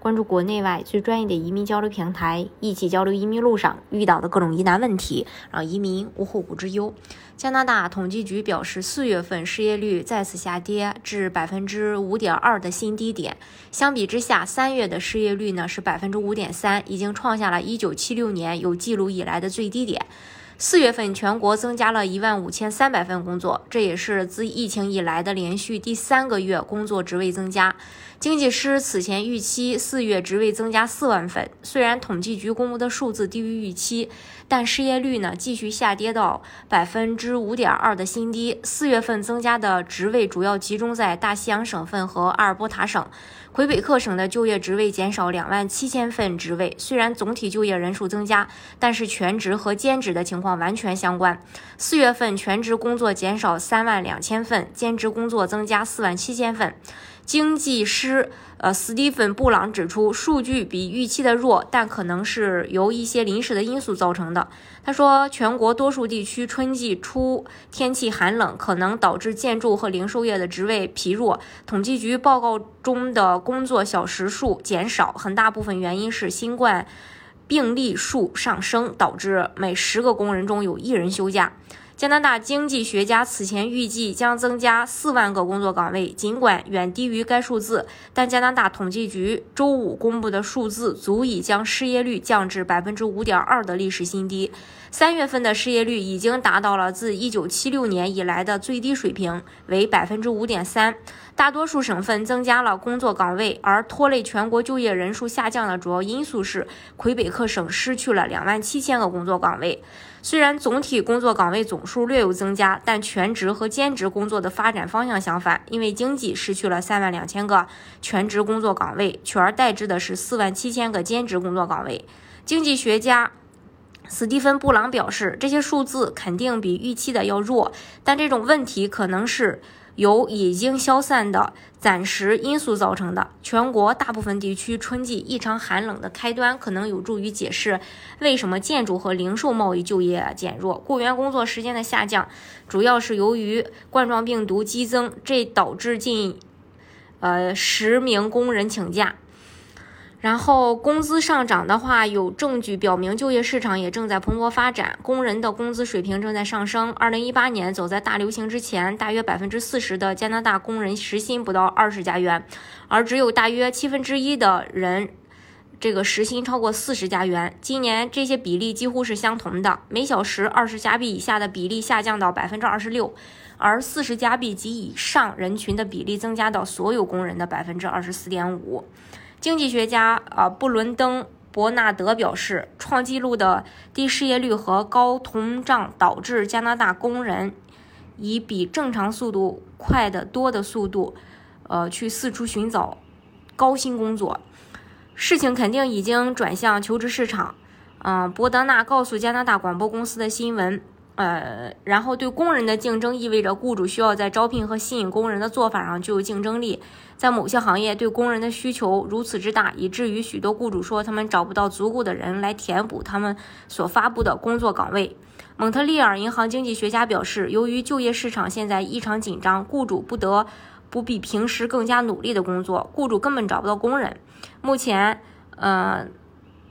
关注国内外最专业的移民交流平台，一起交流移民路上遇到的各种疑难问题，让移民无后顾之忧。加拿大统计局表示，四月份失业率再次下跌至百分之五点二的新低点，相比之下。三月的失业率呢是百分之五点三，已经创下了一九七六年有记录以来的最低点。四月份全国增加了一万五千三百份工作，这也是自疫情以来的连续第三个月工作职位增加。经济师此前预期四月职位增加四万份，虽然统计局公布的数字低于预期，但失业率呢继续下跌到百分之五点二的新低。四月份增加的职位主要集中在大西洋省份和阿尔伯塔省，魁北克省的就业职位减少两万七千份职位。虽然总体就业人数增加，但是全职和兼职的情况完全相关。四月份全职工作减少三万两千份，兼职工作增加四万七千份。经济师呃，斯蒂芬·布朗指出，数据比预期的弱，但可能是由一些临时的因素造成的。他说，全国多数地区春季初天气寒冷，可能导致建筑和零售业的职位疲弱。统计局报告中的工作小时数减少，很大部分原因是新冠病例数上升，导致每十个工人中有一人休假。加拿大经济学家此前预计将增加四万个工作岗位，尽管远低于该数字，但加拿大统计局周五公布的数字足以将失业率降至百分之五点二的历史新低。三月份的失业率已经达到了自一九七六年以来的最低水平，为百分之五点三。大多数省份增加了工作岗位，而拖累全国就业人数下降的主要因素是魁北克省失去了两万七千个工作岗位。虽然总体工作岗位总数略有增加，但全职和兼职工作的发展方向相反，因为经济失去了三万两千个全职工作岗位，取而代之的是四万七千个兼职工作岗位。经济学家斯蒂芬·布朗表示，这些数字肯定比预期的要弱，但这种问题可能是。由已经消散的暂时因素造成的。全国大部分地区春季异常寒冷的开端，可能有助于解释为什么建筑和零售贸易就业减弱。雇员工作时间的下降，主要是由于冠状病毒激增，这导致近呃十名工人请假。然后工资上涨的话，有证据表明就业市场也正在蓬勃发展，工人的工资水平正在上升。二零一八年走在大流行之前，大约百分之四十的加拿大工人时薪不到二十加元，而只有大约七分之一的人这个时薪超过四十加元。今年这些比例几乎是相同的，每小时二十加币以下的比例下降到百分之二十六，而四十加币及以上人群的比例增加到所有工人的百分之二十四点五。经济学家啊，布伦登·伯纳德表示，创纪录的低失业率和高通胀导致加拿大工人以比正常速度快得多的速度，呃，去四处寻找高薪工作。事情肯定已经转向求职市场。嗯，伯德纳告诉加拿大广播公司的新闻。呃，然后对工人的竞争意味着雇主需要在招聘和吸引工人的做法上具有竞争力。在某些行业，对工人的需求如此之大，以至于许多雇主说他们找不到足够的人来填补他们所发布的工作岗位。蒙特利尔银行经济学家表示，由于就业市场现在异常紧张，雇主不得不比平时更加努力的工作，雇主根本找不到工人。目前，呃。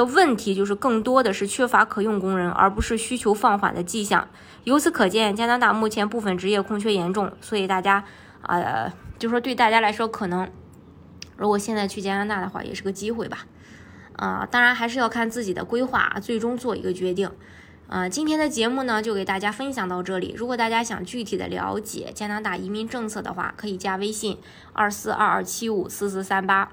的问题就是更多的是缺乏可用工人，而不是需求放缓的迹象。由此可见，加拿大目前部分职业空缺严重，所以大家，呃，就说对大家来说，可能如果现在去加拿大的话，也是个机会吧。啊，当然还是要看自己的规划，最终做一个决定。啊，今天的节目呢，就给大家分享到这里。如果大家想具体的了解加拿大移民政策的话，可以加微信二四二二七五四四三八。